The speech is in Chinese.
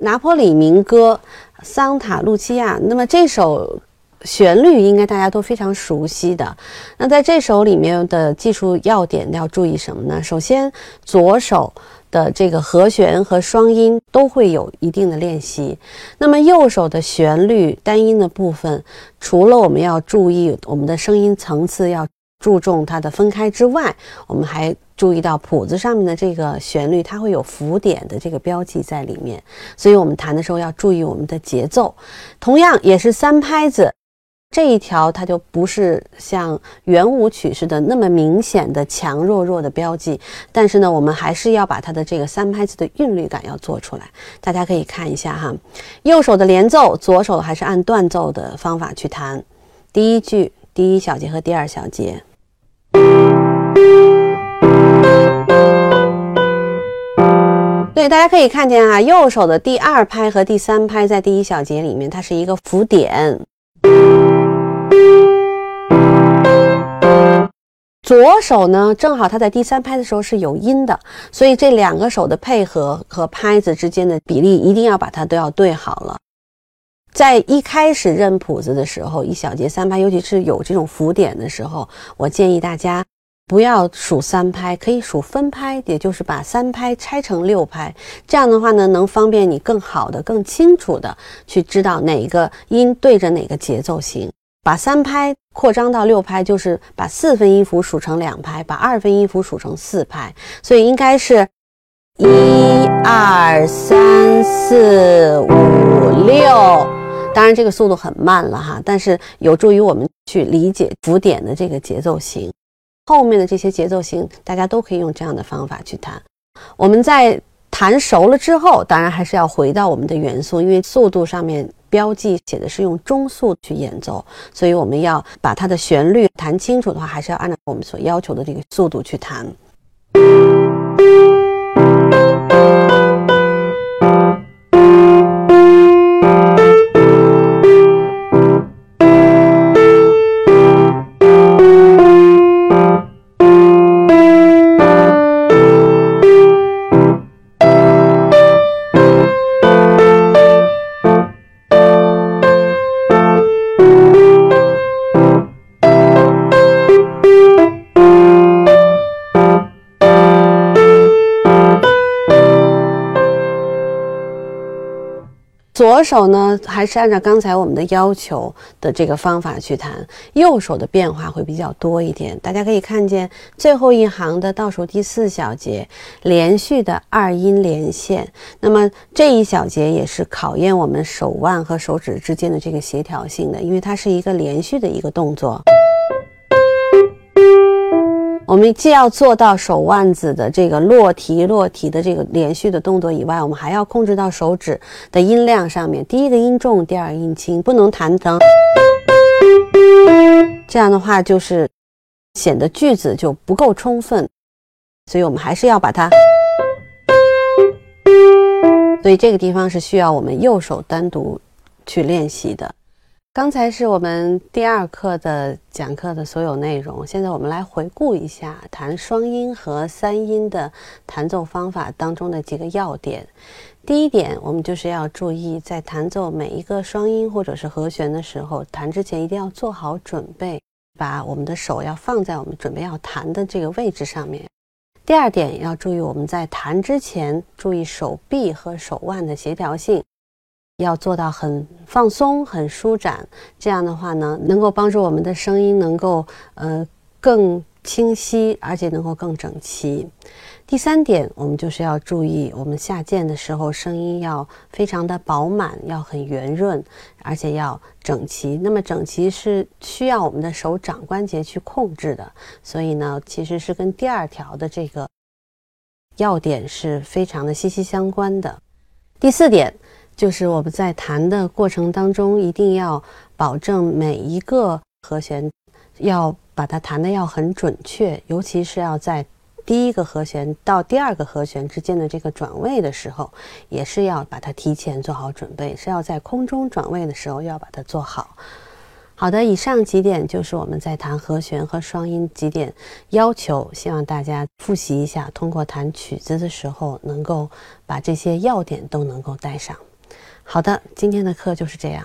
拿破里民歌《桑塔露琪亚》，那么这首旋律应该大家都非常熟悉的。那在这首里面的技术要点要注意什么呢？首先，左手。的这个和弦和双音都会有一定的练习。那么右手的旋律单音的部分，除了我们要注意我们的声音层次要注重它的分开之外，我们还注意到谱子上面的这个旋律，它会有符点的这个标记在里面。所以我们弹的时候要注意我们的节奏。同样也是三拍子。这一条它就不是像圆舞曲似的那么明显的强弱弱的标记，但是呢，我们还是要把它的这个三拍子的韵律感要做出来。大家可以看一下哈，右手的连奏，左手还是按断奏的方法去弹。第一句第一小节和第二小节，对，大家可以看见啊，右手的第二拍和第三拍在第一小节里面，它是一个浮点。左手呢，正好它在第三拍的时候是有音的，所以这两个手的配合和拍子之间的比例一定要把它都要对好了。在一开始认谱子的时候，一小节三拍，尤其是有这种浮点的时候，我建议大家不要数三拍，可以数分拍，也就是把三拍拆成六拍。这样的话呢，能方便你更好的、更清楚的去知道哪个音对着哪个节奏型。把三拍扩张到六拍，就是把四分音符数成两拍，把二分音符数成四拍，所以应该是一二三四五六。当然这个速度很慢了哈，但是有助于我们去理解符点的这个节奏型。后面的这些节奏型，大家都可以用这样的方法去弹。我们在弹熟了之后，当然还是要回到我们的元素，因为速度上面。标记写的是用中速去演奏，所以我们要把它的旋律弹清楚的话，还是要按照我们所要求的这个速度去弹。左手呢，还是按照刚才我们的要求的这个方法去弹，右手的变化会比较多一点。大家可以看见最后一行的倒数第四小节，连续的二音连线。那么这一小节也是考验我们手腕和手指之间的这个协调性的，因为它是一个连续的一个动作。我们既要做到手腕子的这个落提落提的这个连续的动作以外，我们还要控制到手指的音量上面，第一个音重，第二个音轻，不能弹成。这样的话就是显得句子就不够充分，所以我们还是要把它。所以这个地方是需要我们右手单独去练习的。刚才是我们第二课的讲课的所有内容，现在我们来回顾一下弹双音和三音的弹奏方法当中的几个要点。第一点，我们就是要注意，在弹奏每一个双音或者是和弦的时候，弹之前一定要做好准备，把我们的手要放在我们准备要弹的这个位置上面。第二点，要注意我们在弹之前，注意手臂和手腕的协调性。要做到很放松、很舒展，这样的话呢，能够帮助我们的声音能够呃更清晰，而且能够更整齐。第三点，我们就是要注意，我们下键的时候声音要非常的饱满，要很圆润，而且要整齐。那么整齐是需要我们的手掌关节去控制的，所以呢，其实是跟第二条的这个要点是非常的息息相关的。第四点。就是我们在弹的过程当中，一定要保证每一个和弦要把它弹的要很准确，尤其是要在第一个和弦到第二个和弦之间的这个转位的时候，也是要把它提前做好准备，是要在空中转位的时候要把它做好。好的，以上几点就是我们在弹和弦和双音几点要求，希望大家复习一下，通过弹曲子的时候能够把这些要点都能够带上。好的，今天的课就是这样。